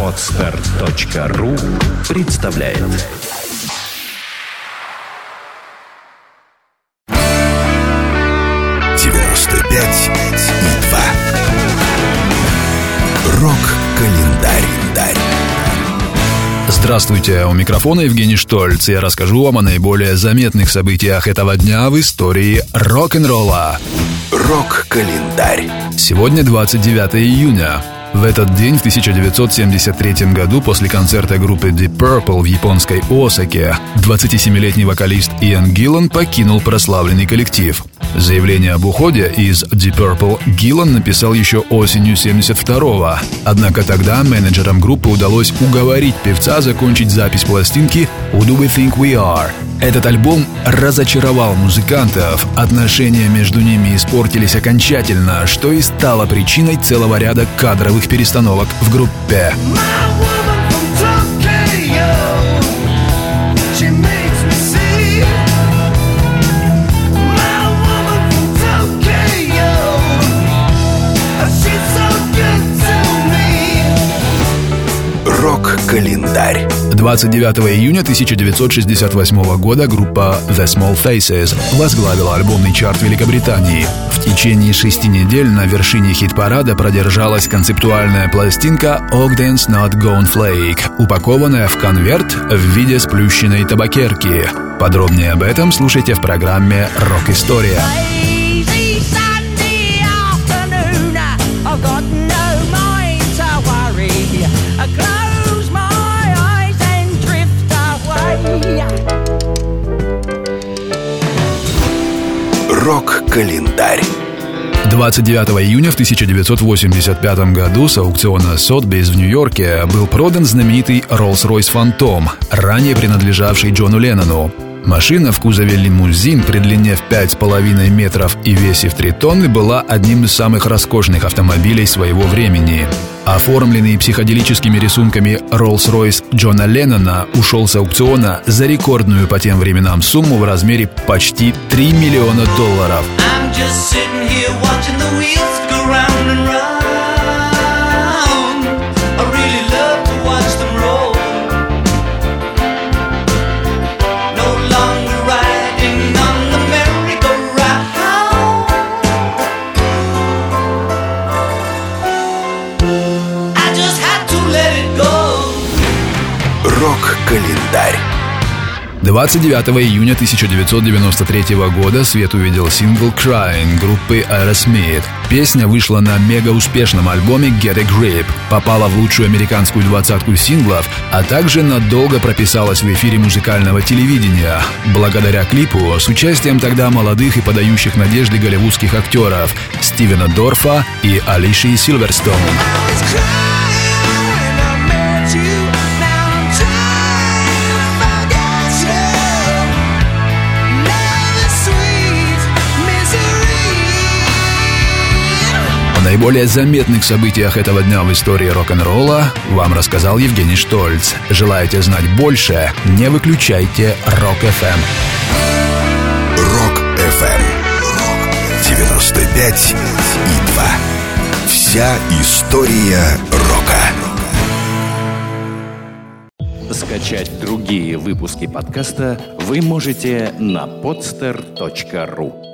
Отстар.ру представляет девяносто пять и два. Рок-календарь. Здравствуйте, у микрофона Евгений Штольц. Я расскажу вам о наиболее заметных событиях этого дня в истории рок-н-ролла. Рок-календарь. Сегодня 29 июня. В этот день, в 1973 году, после концерта группы Deep Purple в японской Осаке, 27-летний вокалист Иэн Гиллан покинул прославленный коллектив. Заявление об уходе из Deep Purple Гиллан написал еще осенью 72-го. Однако тогда менеджерам группы удалось уговорить певца закончить запись пластинки «Who Do We Think We Are?». Этот альбом разочаровал музыкантов, отношения между ними испортились окончательно, что и стало причиной целого ряда кадровых перестановок в группе. Рок-календарь. 29 июня 1968 года группа The Small Faces возглавила альбомный чарт Великобритании. В течение шести недель на вершине хит-парада продержалась концептуальная пластинка Ogden's Not Gone Flake, упакованная в конверт в виде сплющенной табакерки. Подробнее об этом слушайте в программе «Рок-история». Lazy Рок-календарь. 29 июня в 1985 году с аукциона Сотбейс в Нью-Йорке был продан знаменитый Rolls-Royce Phantom, ранее принадлежавший Джону Леннону. Машина в кузове лимузин при длине в 5,5 метров и весе в 3 тонны была одним из самых роскошных автомобилей своего времени. Оформленный психоделическими рисунками Rolls-Royce Джона Леннона ушел с аукциона за рекордную по тем временам сумму в размере почти 3 миллиона долларов. I'm just here the Рок-календарь. 29 июня 1993 года свет увидел сингл «Crying» группы Aerosmith. Песня вышла на мега-успешном альбоме «Get a Grip», попала в лучшую американскую двадцатку синглов, а также надолго прописалась в эфире музыкального телевидения, благодаря клипу с участием тогда молодых и подающих надежды голливудских актеров Стивена Дорфа и Алиши Силверстоун. Наиболее заметных событиях этого дня в истории рок-н-ролла вам рассказал Евгений Штольц. Желаете знать больше? Не выключайте Рок-ФМ. Рок-ФМ. 95 и 2. Вся история рока. Скачать другие выпуски подкаста вы можете на podster.ru